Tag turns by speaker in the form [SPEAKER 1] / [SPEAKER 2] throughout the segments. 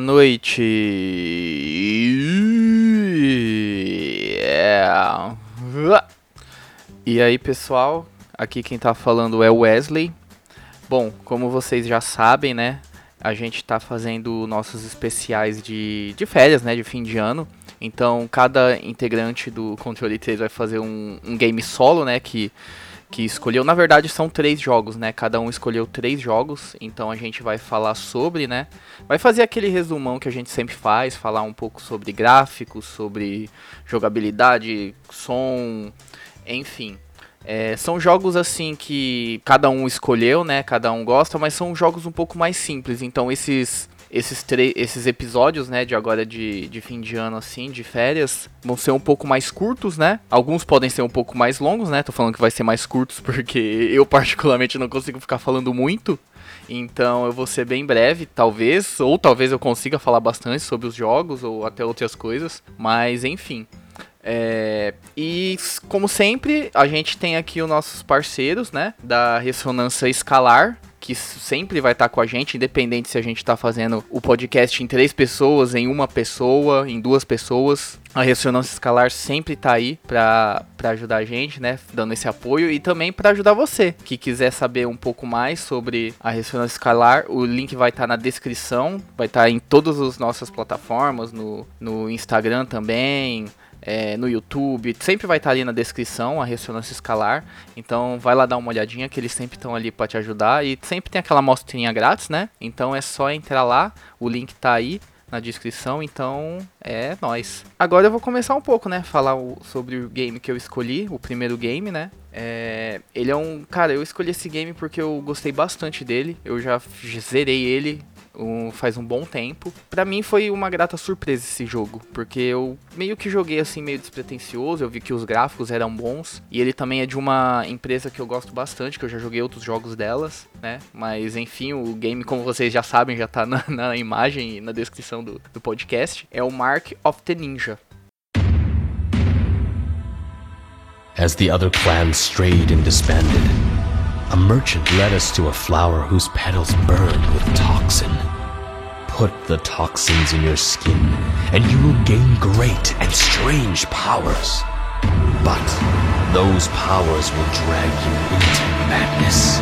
[SPEAKER 1] noite. Yeah. E aí, pessoal? Aqui quem tá falando é o Wesley. Bom, como vocês já sabem, né? A gente tá fazendo nossos especiais de, de férias, né? De fim de ano. Então, cada integrante do Controle 3 vai fazer um, um game solo, né? Que que escolheu. Na verdade, são três jogos, né? Cada um escolheu três jogos. Então a gente vai falar sobre, né? Vai fazer aquele resumão que a gente sempre faz, falar um pouco sobre gráficos, sobre jogabilidade, som, enfim. É, são jogos assim que cada um escolheu, né? Cada um gosta, mas são jogos um pouco mais simples. Então esses esses, esses episódios, né, de agora de, de fim de ano, assim, de férias, vão ser um pouco mais curtos, né? Alguns podem ser um pouco mais longos, né? Tô falando que vai ser mais curtos porque eu, particularmente, não consigo ficar falando muito. Então eu vou ser bem breve, talvez, ou talvez eu consiga falar bastante sobre os jogos ou até outras coisas, mas enfim. É, e como sempre, a gente tem aqui os nossos parceiros, né, da ressonância escalar, que sempre vai estar tá com a gente, independente se a gente está fazendo o podcast em três pessoas, em uma pessoa, em duas pessoas. A ressonância escalar sempre está aí para ajudar a gente, né? Dando esse apoio e também para ajudar você que quiser saber um pouco mais sobre a ressonância escalar. O link vai estar tá na descrição, vai estar tá em todas as nossas plataformas, no, no Instagram também, é, no YouTube, sempre vai estar ali na descrição a ressonância escalar. Então vai lá dar uma olhadinha que eles sempre estão ali para te ajudar e sempre tem aquela mostrinha grátis, né? Então é só entrar lá, o link tá aí na descrição, então é nós. Agora eu vou começar um pouco, né? Falar o, sobre o game que eu escolhi, o primeiro game, né? É, ele é um. Cara, eu escolhi esse game porque eu gostei bastante dele. Eu já zerei ele um, faz um bom tempo. Para mim foi uma grata surpresa esse jogo, porque eu meio que joguei assim meio despretensioso, eu vi que os gráficos eram bons e ele também é de uma empresa que eu gosto bastante, que eu já joguei outros jogos delas, né? Mas enfim, o game, como vocês já sabem, já tá na, na imagem e na descrição do, do podcast, é o Mark of the Ninja.
[SPEAKER 2] As the other clans strayed and disbanded, a merchant led us to a flower whose petals burned with toxin. Put the toxins in your skin, and you will gain great and strange powers. But those powers will drag you into madness.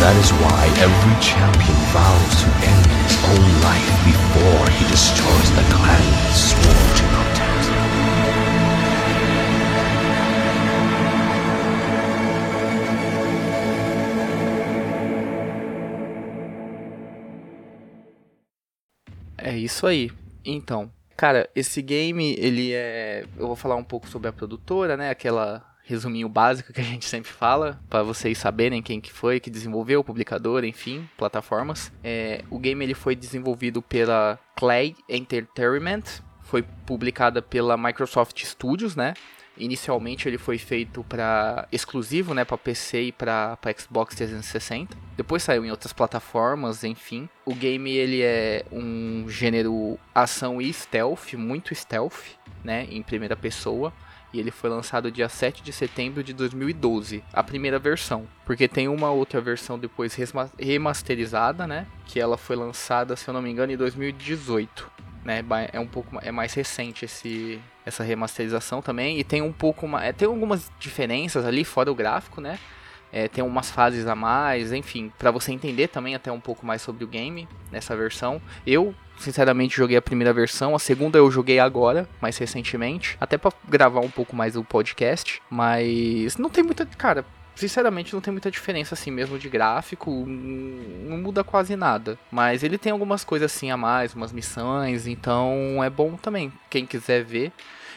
[SPEAKER 2] That is why every champion vows to end his own life before he destroys the clan he swore to protect.
[SPEAKER 1] É isso aí. Então, cara, esse game, ele é. Eu vou falar um pouco sobre a produtora, né? Aquela resuminho básico que a gente sempre fala, para vocês saberem quem que foi, que desenvolveu, publicador, enfim, plataformas. É, o game ele foi desenvolvido pela Clay Entertainment, foi publicada pela Microsoft Studios, né? Inicialmente ele foi feito para exclusivo, né, para PC e para Xbox 360. Depois saiu em outras plataformas, enfim. O game ele é um gênero ação e stealth, muito stealth, né, em primeira pessoa. E ele foi lançado dia 7 de setembro de 2012, a primeira versão. Porque tem uma outra versão depois remasterizada, né? Que ela foi lançada, se eu não me engano, em 2018. Né? É um pouco é mais recente esse, essa remasterização também. E tem um pouco mais. É, tem algumas diferenças ali, fora o gráfico, né? É, tem umas fases a mais, enfim, para você entender também até um pouco mais sobre o game nessa versão. Eu, sinceramente, joguei a primeira versão, a segunda eu joguei agora, mais recentemente, até para gravar um pouco mais o podcast, mas não tem muita, cara, sinceramente não tem muita diferença assim mesmo de gráfico, não muda quase nada. Mas ele tem algumas coisas assim a mais, umas missões, então é bom também. Quem quiser ver.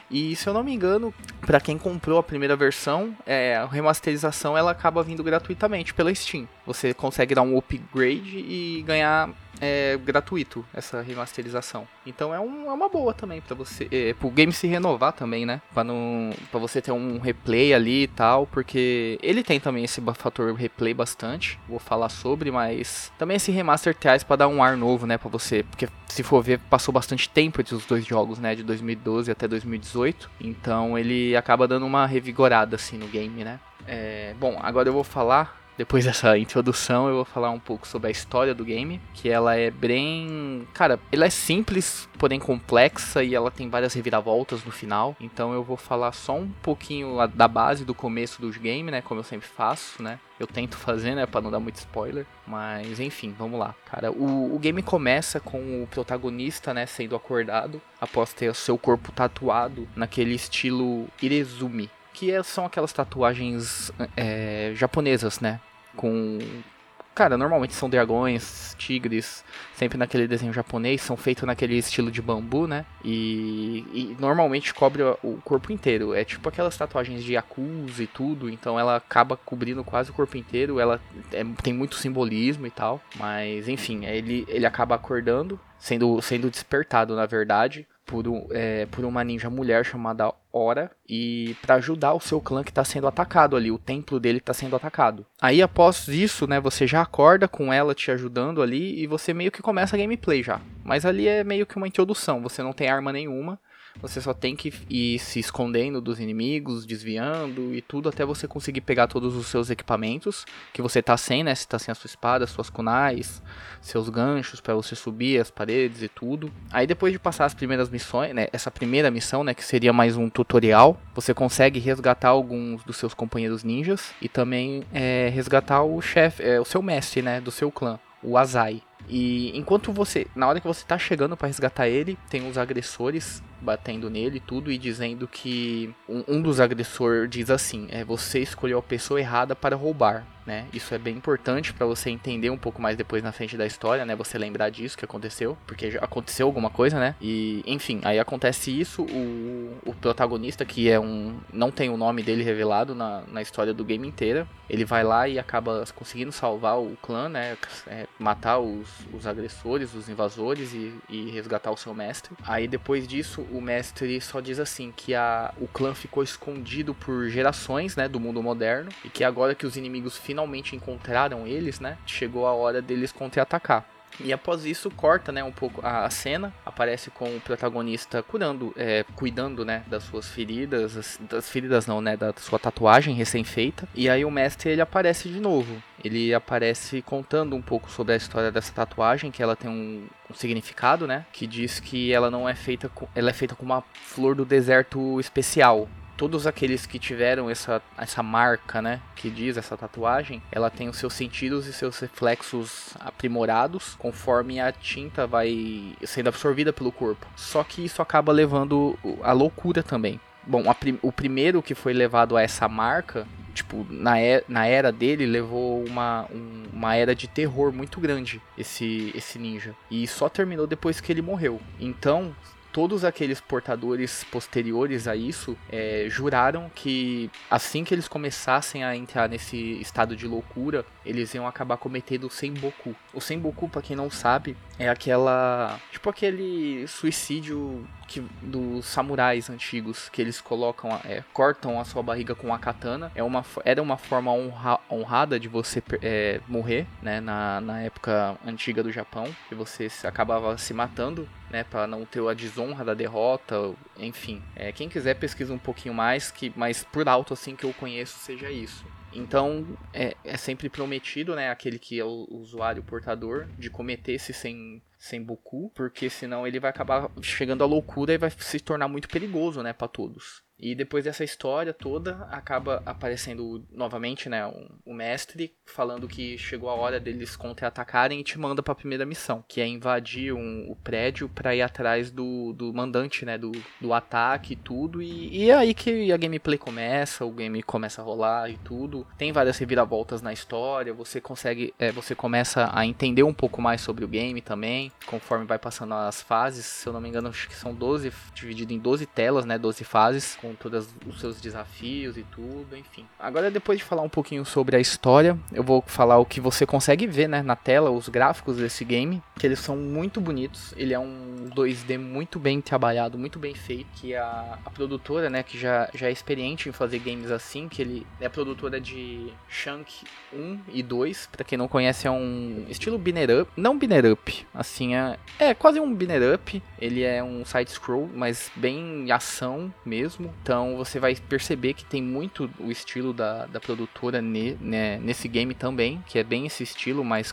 [SPEAKER 1] E se eu não me engano, para quem comprou a primeira versão, é, a remasterização ela acaba vindo gratuitamente pela Steam. Você consegue dar um upgrade e ganhar é gratuito essa remasterização. Então é, um, é uma boa também para você, é, pro game se renovar também, né? Para não, para você ter um replay ali e tal, porque ele tem também esse fator replay bastante. Vou falar sobre, mas também esse remaster traz para dar um ar novo, né, para você, porque se for ver passou bastante tempo entre os dois jogos, né, de 2012 até 2018. Então ele acaba dando uma revigorada assim no game, né? É, bom, agora eu vou falar depois dessa introdução, eu vou falar um pouco sobre a história do game, que ela é bem, cara, ela é simples, porém complexa e ela tem várias reviravoltas no final. Então eu vou falar só um pouquinho da base do começo do game, né, como eu sempre faço, né? Eu tento fazer, né, para não dar muito spoiler, mas enfim, vamos lá. Cara, o, o game começa com o protagonista, né, sendo acordado após ter o seu corpo tatuado naquele estilo Irezumi, que é, são aquelas tatuagens é, japonesas, né? com. Cara, normalmente são dragões, tigres, sempre naquele desenho japonês, são feitos naquele estilo de bambu, né? E, e normalmente cobre o corpo inteiro. É tipo aquelas tatuagens de Yakuza e tudo, então ela acaba cobrindo quase o corpo inteiro. Ela é, tem muito simbolismo e tal, mas enfim, ele, ele acaba acordando, sendo, sendo despertado, na verdade, por, um, é, por uma ninja mulher chamada Ora e para ajudar o seu clã que está sendo atacado ali, o templo dele está sendo atacado. Aí após isso, né, você já acorda com ela te ajudando ali e você meio que começa a gameplay já. Mas ali é meio que uma introdução, você não tem arma nenhuma, você só tem que ir se escondendo dos inimigos, desviando e tudo até você conseguir pegar todos os seus equipamentos que você tá sem, né? Você tá sem a sua espada, suas kunais, seus ganchos para você subir as paredes e tudo. Aí depois de passar as primeiras missões, né? Essa primeira missão, né? Que seria mais um tutorial, você consegue resgatar alguns dos seus companheiros ninjas e também é, resgatar o chefe, é, o seu mestre, né? Do seu clã, o Azai. E enquanto você, na hora que você tá chegando para resgatar ele, tem os agressores batendo nele tudo e dizendo que um, um dos agressores diz assim: é você escolheu a pessoa errada para roubar né? Isso é bem importante para você entender um pouco mais depois na frente da história, né? Você lembrar disso que aconteceu, porque aconteceu alguma coisa, né? E, enfim, aí acontece isso, o, o protagonista, que é um. não tem o nome dele revelado na, na história do game inteira, ele vai lá e acaba conseguindo salvar o clã, né? É, matar os, os agressores, os invasores e, e resgatar o seu mestre. Aí depois disso, o mestre só diz assim que a, o clã ficou escondido por gerações, né? Do mundo moderno e que agora que os inimigos finalmente encontraram eles, né? Chegou a hora deles contra-atacar. E após isso corta, né, um pouco a cena, aparece com o protagonista curando, é, cuidando, né, das suas feridas, das feridas não, né, da sua tatuagem recém-feita. E aí o mestre ele aparece de novo. Ele aparece contando um pouco sobre a história dessa tatuagem, que ela tem um, um significado, né, que diz que ela não é feita com, ela é feita com uma flor do deserto especial, todos aqueles que tiveram essa, essa marca, né, que diz essa tatuagem, ela tem os seus sentidos e seus reflexos aprimorados conforme a tinta vai sendo absorvida pelo corpo. Só que isso acaba levando a loucura também. Bom, o primeiro que foi levado a essa marca, tipo, na, e na era dele, levou uma, um, uma era de terror muito grande, esse, esse ninja. E só terminou depois que ele morreu. Então, todos aqueles portadores posteriores a isso é, juraram que assim que eles começassem a entrar nesse estado de loucura, eles iam acabar cometendo o Senboku. O Senboku, para quem não sabe, é aquela. Tipo aquele suicídio que, dos samurais antigos, que eles colocam, é, cortam a sua barriga com a katana. É uma, era uma forma honra, honrada de você é, morrer, né? Na, na época antiga do Japão, que você acabava se matando, né? Para não ter a desonra da derrota, enfim. É, quem quiser pesquisa um pouquinho mais, que, mas por alto assim que eu conheço seja isso. Então, é, é sempre prometido, né, aquele que é o usuário portador, de cometer esse sem, sem Boku, porque senão ele vai acabar chegando à loucura e vai se tornar muito perigoso, né, para todos. E depois dessa história toda, acaba aparecendo novamente, né, um, o mestre falando que chegou a hora deles contra-atacarem e te manda para a primeira missão, que é invadir um, o prédio para ir atrás do, do mandante, né, do, do ataque e tudo. E, e é aí que a gameplay começa, o game começa a rolar e tudo. Tem várias reviravoltas na história, você consegue, é, você começa a entender um pouco mais sobre o game também, conforme vai passando as fases. Se eu não me engano, acho que são 12, dividido em 12 telas, né, 12 fases, com todos os seus desafios e tudo, enfim. Agora, depois de falar um pouquinho sobre a história, eu vou falar o que você consegue ver, né, na tela, os gráficos desse game, que eles são muito bonitos. Ele é um 2D muito bem trabalhado, muito bem feito, que a, a produtora, né, que já, já é experiente em fazer games assim, que ele é produtora de Shank 1 e 2, para quem não conhece é um estilo binner up, não binner up, assim, é, é quase um binner up, ele é um side scroll, mas bem ação mesmo, então você vai perceber que tem muito o estilo da, da produtora ne, né, nesse game também, que é bem esse estilo mais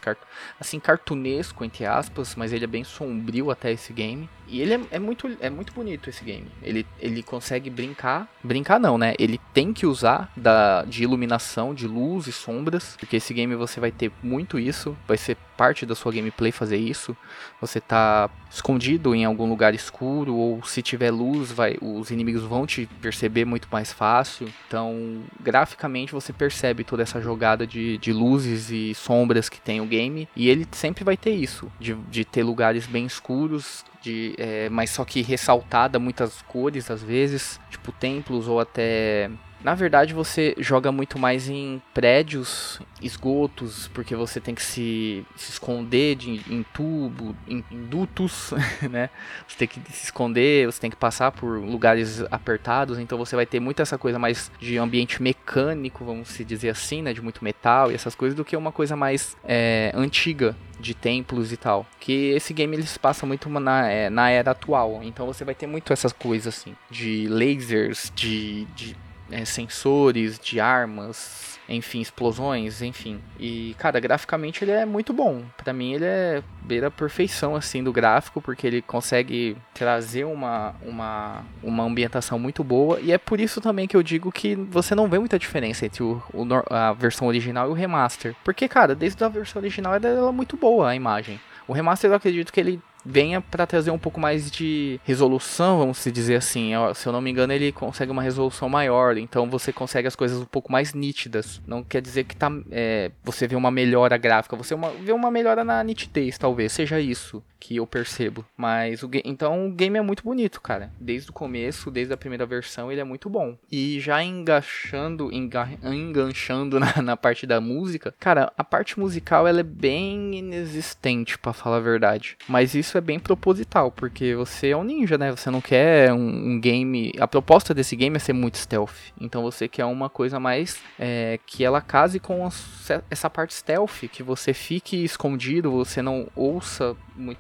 [SPEAKER 1] assim cartunesco entre aspas, mas ele é bem sombrio até esse game. E ele é, é, muito, é muito bonito esse game. Ele, ele consegue brincar. Brincar não, né? Ele tem que usar da, de iluminação, de luz e sombras. Porque esse game você vai ter muito isso. Vai ser parte da sua gameplay fazer isso. Você tá escondido em algum lugar escuro. Ou se tiver luz, vai, os inimigos vão te perceber muito mais fácil. Então, graficamente você percebe toda essa jogada de, de luzes e sombras que tem o game. E ele sempre vai ter isso. De, de ter lugares bem escuros de, é, mas só que ressaltada muitas cores às vezes, tipo templos ou até na verdade, você joga muito mais em prédios, esgotos, porque você tem que se, se esconder de, em tubo, em, em, dutos, né? Você tem que se esconder, você tem que passar por lugares apertados, então você vai ter muito essa coisa mais de ambiente mecânico, vamos se dizer assim, né? De muito metal e essas coisas, do que uma coisa mais é, antiga de templos e tal. Que esse game ele se passa muito na, é, na era atual, então você vai ter muito essas coisas assim, de lasers, de, de é, sensores de armas, enfim, explosões, enfim. E, cara, graficamente ele é muito bom. Para mim ele é beira a perfeição, assim, do gráfico, porque ele consegue trazer uma, uma, uma ambientação muito boa. E é por isso também que eu digo que você não vê muita diferença entre o, o a versão original e o remaster. Porque, cara, desde a versão original ela é muito boa a imagem. O remaster eu acredito que ele venha para trazer um pouco mais de resolução, vamos se dizer assim. Se eu não me engano, ele consegue uma resolução maior, então você consegue as coisas um pouco mais nítidas. Não quer dizer que tá, é, você vê uma melhora gráfica, você uma, vê uma melhora na nitidez, talvez, seja isso que eu percebo. Mas o então o game é muito bonito, cara. Desde o começo, desde a primeira versão, ele é muito bom. E já enganchando, enga, enganchando na, na, parte da música, cara, a parte musical ela é bem inexistente, para falar a verdade. Mas isso é bem proposital, porque você é um ninja, né? Você não quer um, um game. A proposta desse game é ser muito stealth. Então você quer uma coisa mais é, que ela case com essa parte stealth, que você fique escondido, você não ouça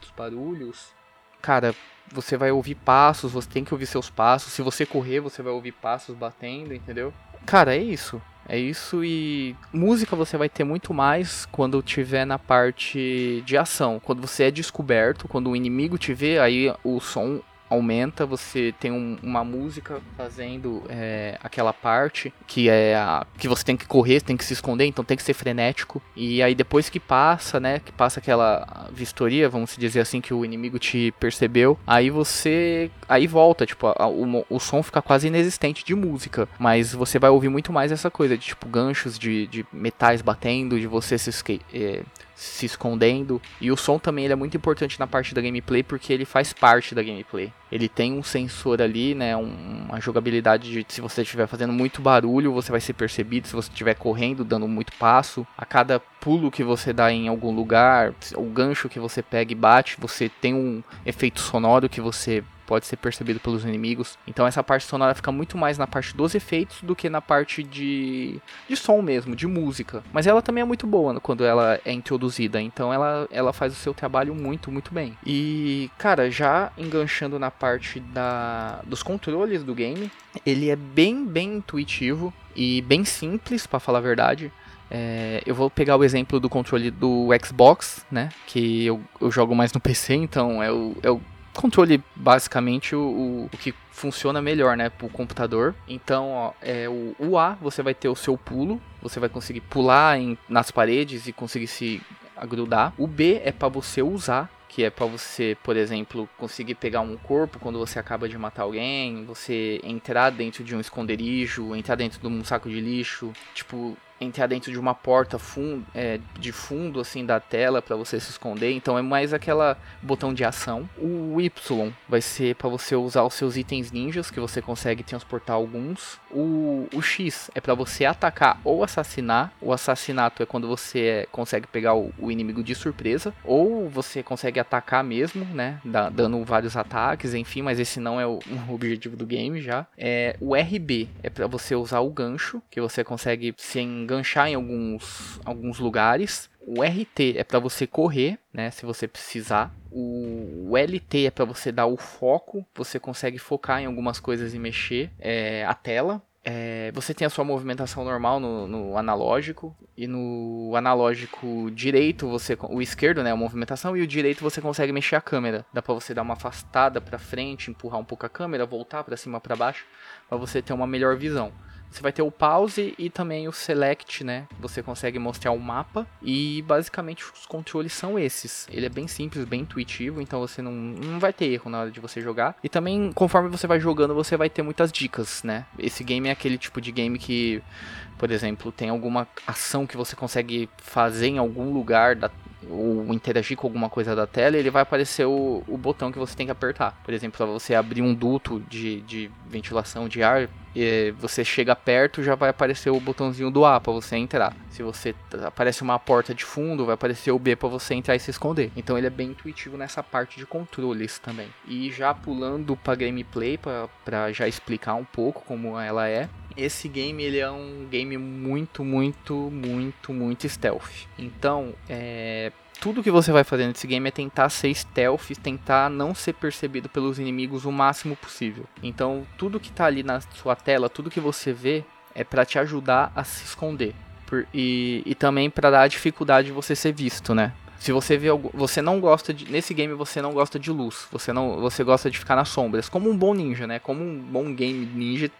[SPEAKER 1] muitos barulhos, cara, você vai ouvir passos, você tem que ouvir seus passos. Se você correr, você vai ouvir passos batendo, entendeu? Cara, é isso. É isso e música você vai ter muito mais quando tiver na parte de ação. Quando você é descoberto, quando o inimigo te vê, aí o som aumenta, você tem um, uma música fazendo é, aquela parte que é a, que você tem que correr, tem que se esconder, então tem que ser frenético. E aí depois que passa, né, que passa aquela vistoria, vamos dizer assim, que o inimigo te percebeu, aí você aí volta, tipo, a, o, o som fica quase inexistente de música, mas você vai ouvir muito mais essa coisa de tipo ganchos de, de metais batendo, de você se é, se escondendo. E o som também ele é muito importante na parte da gameplay porque ele faz parte da gameplay. Ele tem um sensor ali, né, um, uma jogabilidade de se você estiver fazendo muito barulho, você vai ser percebido, se você estiver correndo, dando muito passo, a cada pulo que você dá em algum lugar, o gancho que você pega e bate, você tem um efeito sonoro que você pode ser percebido pelos inimigos. Então essa parte sonora fica muito mais na parte dos efeitos do que na parte de, de som mesmo, de música. Mas ela também é muito boa quando ela é introduzida, então ela, ela faz o seu trabalho muito, muito bem. E, cara, já enganchando na parte da, dos controles do game, ele é bem, bem intuitivo e bem simples, para falar a verdade. É, eu vou pegar o exemplo do controle do Xbox, né? Que eu, eu jogo mais no PC, então é o, é o controle basicamente o, o, o que funciona melhor, né, pro computador. Então, ó, é o, A, você vai ter o seu pulo, você vai conseguir pular em, nas paredes e conseguir se agrudar. O B é para você usar que é para você, por exemplo, conseguir pegar um corpo quando você acaba de matar alguém, você entrar dentro de um esconderijo, entrar dentro de um saco de lixo, tipo, entrar dentro de uma porta fundo, é, de fundo assim da tela para você se esconder. Então é mais aquela botão de ação. O Y vai ser para você usar os seus itens ninjas que você consegue transportar alguns. O, o X é para você atacar ou assassinar. O assassinato é quando você é, consegue pegar o, o, inimigo de surpresa ou você consegue atacar mesmo, né, da, dando vários ataques, enfim. Mas esse não é o, o objetivo do game já. É o RB é para você usar o gancho que você consegue se enganchar em alguns, alguns lugares. O RT é para você correr, né, se você precisar. O LT é para você dar o foco, você consegue focar em algumas coisas e mexer é, a tela. É, você tem a sua movimentação normal no, no, analógico. E no analógico direito você o esquerdo né? A movimentação. E o direito você consegue mexer a câmera. Dá para você dar uma afastada para frente empurrar um pouco a câmera voltar para cima para baixo para você ter uma melhor visão você vai ter o pause e também o select, né? Você consegue mostrar o mapa e basicamente os controles são esses. Ele é bem simples, bem intuitivo, então você não, não vai ter erro na hora de você jogar. E também, conforme você vai jogando, você vai ter muitas dicas, né? Esse game é aquele tipo de game que, por exemplo, tem alguma ação que você consegue fazer em algum lugar da, ou interagir com alguma coisa da tela, ele vai aparecer o, o botão que você tem que apertar. Por exemplo, para você abrir um duto de, de ventilação de ar, você chega perto, já vai aparecer o botãozinho do A para você entrar. Se você aparece uma porta de fundo, vai aparecer o B para você entrar e se esconder. Então ele é bem intuitivo nessa parte de controles também. E já pulando para gameplay para já explicar um pouco como ela é. Esse game ele é um game muito, muito, muito, muito stealth. Então, é, tudo que você vai fazer nesse game é tentar ser stealth, tentar não ser percebido pelos inimigos o máximo possível. Então, tudo que tá ali na sua tela, tudo que você vê é para te ajudar a se esconder. Por, e, e também para dar a dificuldade de você ser visto, né? Se você vê você não gosta de nesse game você não gosta de luz, você não você gosta de ficar nas sombras, como um bom ninja, né? Como um bom game ninja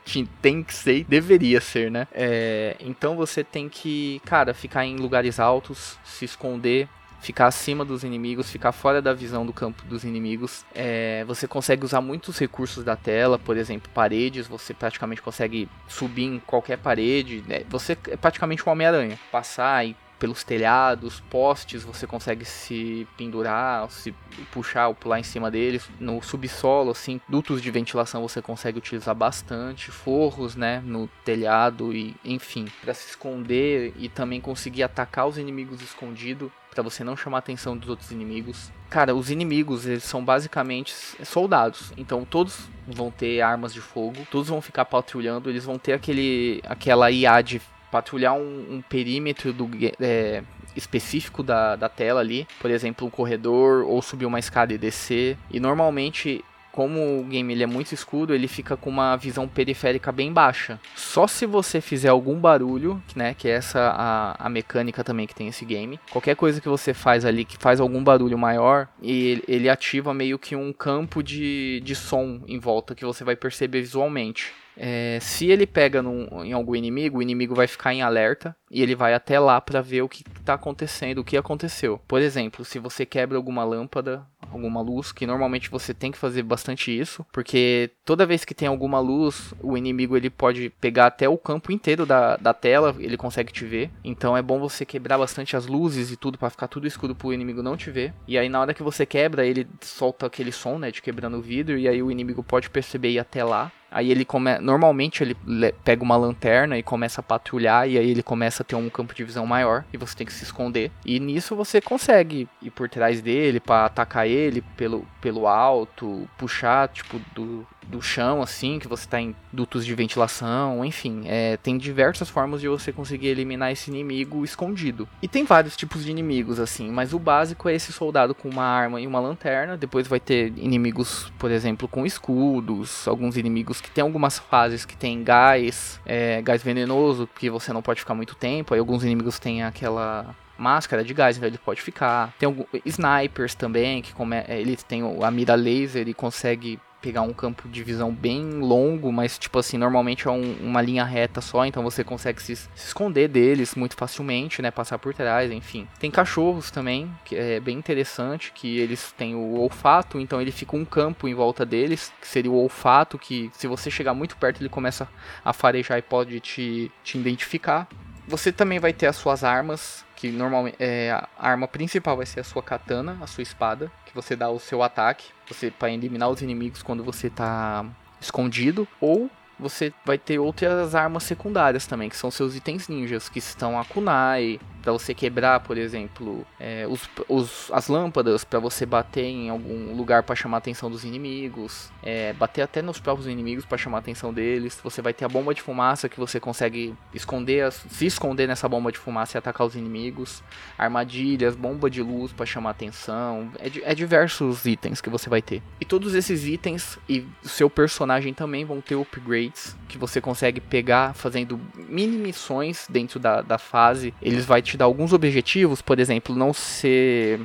[SPEAKER 1] tem que ser, deveria ser, né? É, então você tem que, cara, ficar em lugares altos, se esconder, ficar acima dos inimigos, ficar fora da visão do campo dos inimigos. É, você consegue usar muitos recursos da tela, por exemplo, paredes, você praticamente consegue subir em qualquer parede. Né? Você é praticamente um Homem-Aranha. Passar e pelos telhados, postes, você consegue se pendurar, se puxar ou pular em cima deles. No subsolo, assim, dutos de ventilação você consegue utilizar bastante, forros, né, no telhado e, enfim, para se esconder e também conseguir atacar os inimigos escondidos para você não chamar a atenção dos outros inimigos. Cara, os inimigos, eles são basicamente soldados. Então todos vão ter armas de fogo, todos vão ficar patrulhando, eles vão ter aquele aquela IA de patrulhar um, um perímetro do, é, específico da, da tela ali, por exemplo, um corredor ou subir uma escada e descer. E normalmente como o game ele é muito escuro, ele fica com uma visão periférica bem baixa. Só se você fizer algum barulho, né, que é essa a, a mecânica também que tem esse game. Qualquer coisa que você faz ali que faz algum barulho maior, ele, ele ativa meio que um campo de, de som em volta que você vai perceber visualmente. É, se ele pega num, em algum inimigo, o inimigo vai ficar em alerta e ele vai até lá para ver o que está acontecendo, o que aconteceu. Por exemplo, se você quebra alguma lâmpada, alguma luz, que normalmente você tem que fazer bastante isso, porque toda vez que tem alguma luz, o inimigo ele pode pegar até o campo inteiro da, da tela, ele consegue te ver. Então é bom você quebrar bastante as luzes e tudo para ficar tudo escuro pro inimigo não te ver. E aí na hora que você quebra, ele solta aquele som, né, de quebrando o vidro e aí o inimigo pode perceber ir até lá. Aí ele come... normalmente ele pega uma lanterna e começa a patrulhar e aí ele começa a ter um campo de visão maior e você tem que se esconder. E nisso você consegue ir por trás dele para atacar ele pelo, pelo alto, puxar tipo do, do chão, assim, que você está em dutos de ventilação, enfim. É, tem diversas formas de você conseguir eliminar esse inimigo escondido. E tem vários tipos de inimigos, assim, mas o básico é esse soldado com uma arma e uma lanterna. Depois vai ter inimigos, por exemplo, com escudos, alguns inimigos que tem algumas fases que tem gás, é, gás venenoso, que você não pode ficar muito tempo. Aí alguns inimigos têm aquela máscara de gás, então ele pode ficar. Tem algum, snipers também, que come, ele tem a mira laser e consegue pegar um campo de visão bem longo, mas tipo assim, normalmente é um, uma linha reta só, então você consegue se, se, esconder deles muito facilmente, né, passar por trás, enfim. Tem cachorros também, que é bem interessante, que eles têm o olfato, então ele fica um campo em volta deles, que seria o olfato, que se você chegar muito perto ele começa a farejar e pode te, te identificar. Você também vai ter as suas armas, que normalmente é, a arma principal vai ser a sua katana, a sua espada, que você dá o seu ataque, você para eliminar os inimigos quando você está escondido, ou você vai ter outras armas secundárias também, que são seus itens ninjas, que estão a kunai, para você quebrar, por exemplo, é, os, os, as lâmpadas, para você bater em algum lugar para chamar a atenção dos inimigos, é, bater até nos próprios inimigos para chamar a atenção deles. Você vai ter a bomba de fumaça que você consegue esconder, se esconder nessa bomba de fumaça e atacar os inimigos, armadilhas, bomba de luz para chamar a atenção, é, é diversos itens que você vai ter. E todos esses itens e seu personagem também vão ter upgrades que você consegue pegar fazendo mini missões dentro da, da fase. Eles vai te dar alguns objetivos, por exemplo, não ser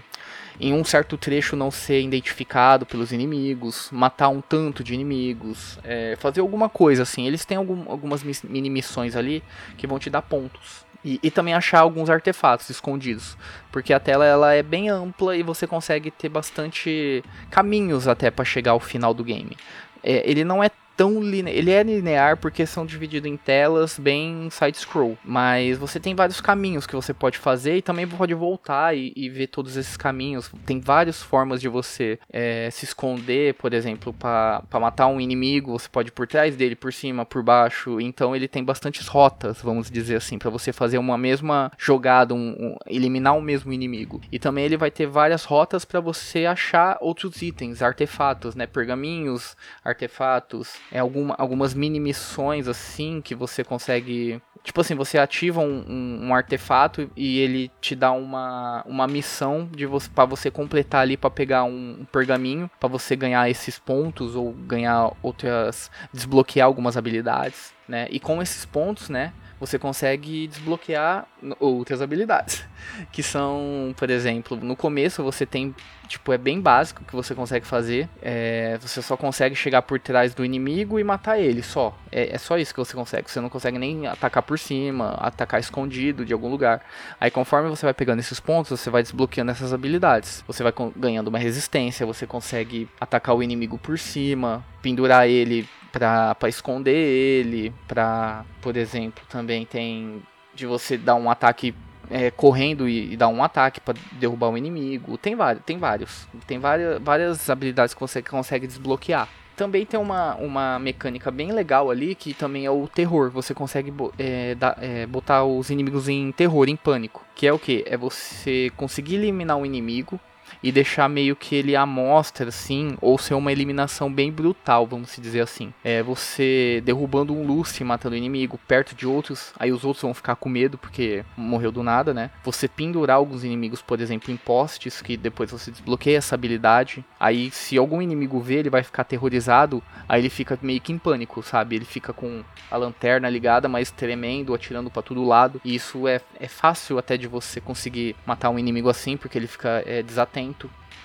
[SPEAKER 1] em um certo trecho não ser identificado pelos inimigos, matar um tanto de inimigos, é, fazer alguma coisa assim. Eles têm algum, algumas mini missões ali que vão te dar pontos. E, e, também achar alguns artefatos escondidos. Porque a tela ela é bem ampla e você consegue ter bastante caminhos até para chegar ao final do game. É, ele não é tão linear. Ele é linear porque são divididos em telas bem side-scroll. Mas você tem vários caminhos que você pode fazer e também pode voltar e, e ver todos esses caminhos. Tem várias formas de você é, se esconder, por exemplo, para matar um inimigo. Você pode ir por trás dele, por cima, por baixo. Então ele tem bastantes rotas, vamos dizer assim, para você fazer uma mesma jogada, um, um, eliminar o mesmo inimigo. E também ele vai ter várias rotas para você achar outros itens, artefatos, né? Pergaminhos, artefatos é alguma, algumas mini missões assim que você consegue. Tipo assim, você ativa um, um, um artefato e ele te dá uma, uma missão de você para você completar ali para pegar um, um pergaminho para você ganhar esses pontos ou ganhar outras desbloquear algumas habilidades, né? E com esses pontos, né, você consegue desbloquear outras habilidades. Que são, por exemplo, no começo você tem, tipo, é bem básico que você consegue fazer. É, você só consegue chegar por trás do inimigo e matar ele, só. É, é, só isso que você consegue. Você não consegue nem atacar por cima, atacar escondido de algum lugar. Aí conforme você vai pegando esses pontos, você vai desbloqueando essas habilidades. Você vai ganhando uma resistência, você consegue atacar o inimigo por cima, pendurar ele para esconder ele, para, por exemplo, também tem de você dar um ataque é, correndo e, e, dar um ataque para derrubar um inimigo. Tem vários, tem vários, tem várias, várias habilidades que você consegue desbloquear. Também tem uma, uma mecânica bem legal ali que também é o terror. Você consegue é, da, é, botar os inimigos em terror, em pânico. Que é o que? É você conseguir eliminar um inimigo e deixar meio que ele à mostra, assim, ou ser uma eliminação bem brutal, vamos dizer assim. É você derrubando um Lucy, matando o inimigo, perto de outros, aí os outros vão ficar com medo porque morreu do nada, né? Você pendurar alguns inimigos, por exemplo, em postes, que depois você desbloqueia essa habilidade. Aí, se algum inimigo vê, ele vai ficar aterrorizado, aí ele fica meio que em pânico, sabe? Ele fica com a lanterna ligada, mas tremendo, atirando para todo lado. E isso é, é fácil até de você conseguir matar um inimigo assim, porque ele fica é, desatento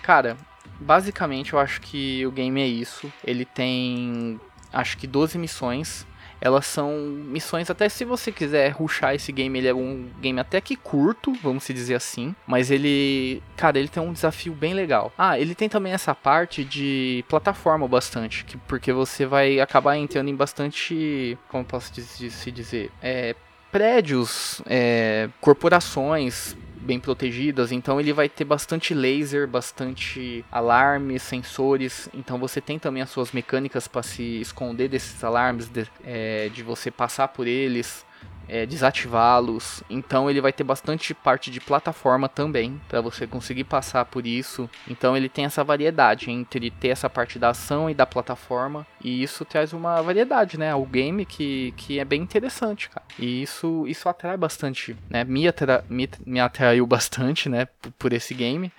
[SPEAKER 1] Cara, basicamente eu acho que o game é isso. Ele tem acho que 12 missões. Elas são missões, até se você quiser ruxar esse game, ele é um game até que curto, vamos dizer assim. Mas ele, cara, ele tem um desafio bem legal. Ah, ele tem também essa parte de plataforma bastante, que, porque você vai acabar entrando em bastante, como posso se dizer, é, prédios, é, corporações, bem protegidas, então ele vai ter bastante laser, bastante alarmes, sensores. Então você tem também as suas mecânicas para se esconder desses alarmes, de, é, de você passar por eles é, desativá-los. Então ele vai ter bastante parte de plataforma também para você conseguir passar por isso. Então ele tem essa variedade entre ter essa parte da ação e da plataforma e isso traz uma variedade, né, ao game que, que é bem interessante, cara. E isso isso atrai bastante, né? Me, atra, me, me atraiu bastante, né, por, por esse game.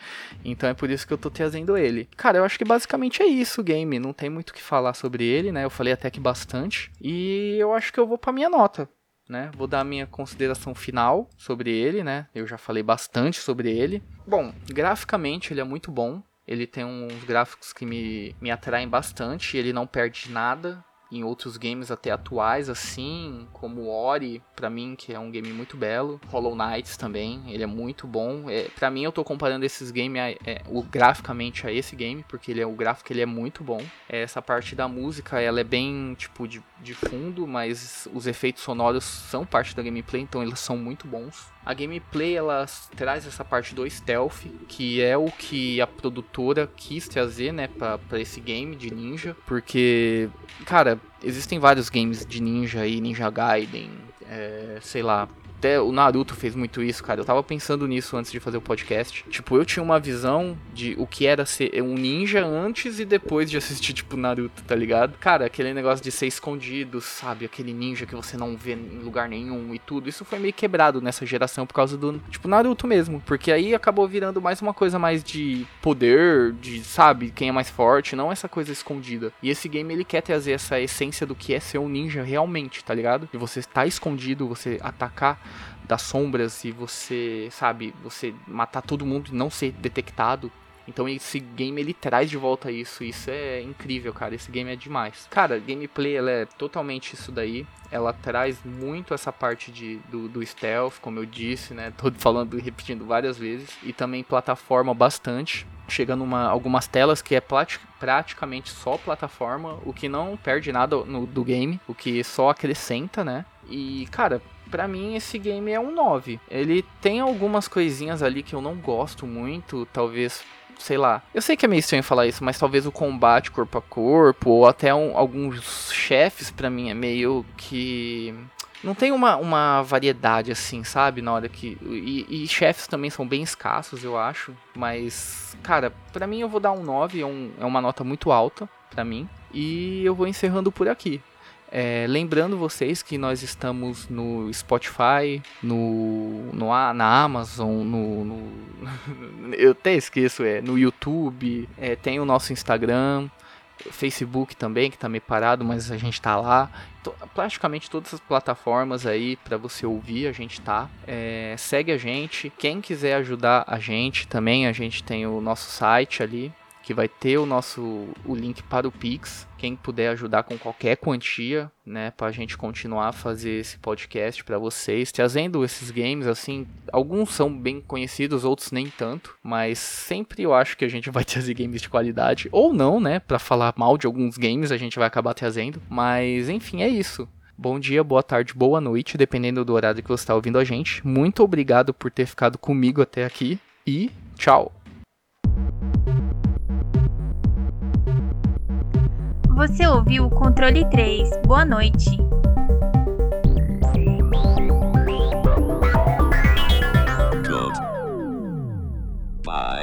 [SPEAKER 1] Então é por isso que eu tô trazendo ele. Cara, eu acho que basicamente é isso o game. Não tem muito o que falar sobre ele, né? Eu falei até que bastante. E eu acho que eu vou para minha nota né? Vou dar minha consideração final sobre ele, né? Eu já falei bastante sobre ele. Bom, graficamente ele é muito bom. Ele tem uns gráficos que me, me atraem bastante. Ele não perde nada em outros games até atuais, assim, como Ori, para mim, que é um game muito belo. Hollow Knights também, ele é muito bom. É, para mim, eu tô comparando esses games é, o, graficamente a esse game, porque ele é, o gráfico ele é muito bom. É, essa parte da música, ela é bem, tipo, de, de fundo, mas os efeitos sonoros são parte da gameplay, então eles são muito bons. A gameplay ela traz essa parte do stealth, que é o que a produtora quis trazer, né, para esse game de ninja, porque, cara, existem vários games de ninja aí, Ninja Gaiden, é, sei lá, até o Naruto fez muito isso, cara. Eu tava pensando nisso antes de fazer o podcast. Tipo, eu tinha uma visão de o que era ser um ninja antes e depois de assistir, tipo, Naruto, tá ligado? Cara, aquele negócio de ser escondido, sabe? Aquele ninja que você não vê em lugar nenhum e tudo. Isso foi meio quebrado nessa geração por causa do, tipo, Naruto mesmo. Porque aí acabou virando mais uma coisa mais de poder, de, sabe, quem é mais forte, não essa coisa escondida. E esse game, ele quer trazer essa essência do que é ser um ninja realmente, tá ligado? De você estar escondido, você atacar das sombras e você, sabe, você matar todo mundo e não ser detectado. Então esse game ele traz de volta isso, isso é incrível, cara. Esse game é demais. Cara, gameplay ela é totalmente isso daí. Ela traz muito essa parte de, do, do stealth, como eu disse, né? Tô falando e repetindo várias vezes. E também plataforma bastante. Chegando uma, algumas telas que é praticamente só plataforma, o que não perde nada no, do game, o que só acrescenta, né? E, cara, para mim esse game é um 9. Ele tem algumas coisinhas ali que eu não gosto muito, talvez sei lá. Eu sei que é meio estranho falar isso, mas talvez o combate corpo a corpo, ou até um, alguns chefes, para mim, é meio que. Não tem uma, uma variedade assim, sabe? Na hora que. E, e chefes também são bem escassos, eu acho. Mas, cara, pra mim eu vou dar um 9, é, um, é uma nota muito alta para mim. E eu vou encerrando por aqui. É, lembrando vocês que nós estamos no Spotify, no, no na Amazon, no, no eu até esqueço, é no YouTube, é, tem o nosso Instagram, Facebook também que está meio parado, mas a gente está lá. Praticamente todas as plataformas aí para você ouvir a gente tá. É, segue a gente. Quem quiser ajudar a gente também, a gente tem o nosso site ali que vai ter o nosso o link para o Pix. Quem puder ajudar com qualquer quantia, né, para a gente continuar a fazer esse podcast para vocês, trazendo esses games assim, alguns são bem conhecidos, outros nem tanto, mas sempre eu acho que a gente vai trazer games de qualidade ou não, né, para falar mal de alguns games a gente vai acabar trazendo, mas enfim, é isso. Bom dia, boa tarde, boa noite, dependendo do horário que você está ouvindo a gente. Muito obrigado por ter ficado comigo até aqui e tchau.
[SPEAKER 3] Você ouviu o controle 3. Boa noite. Bye.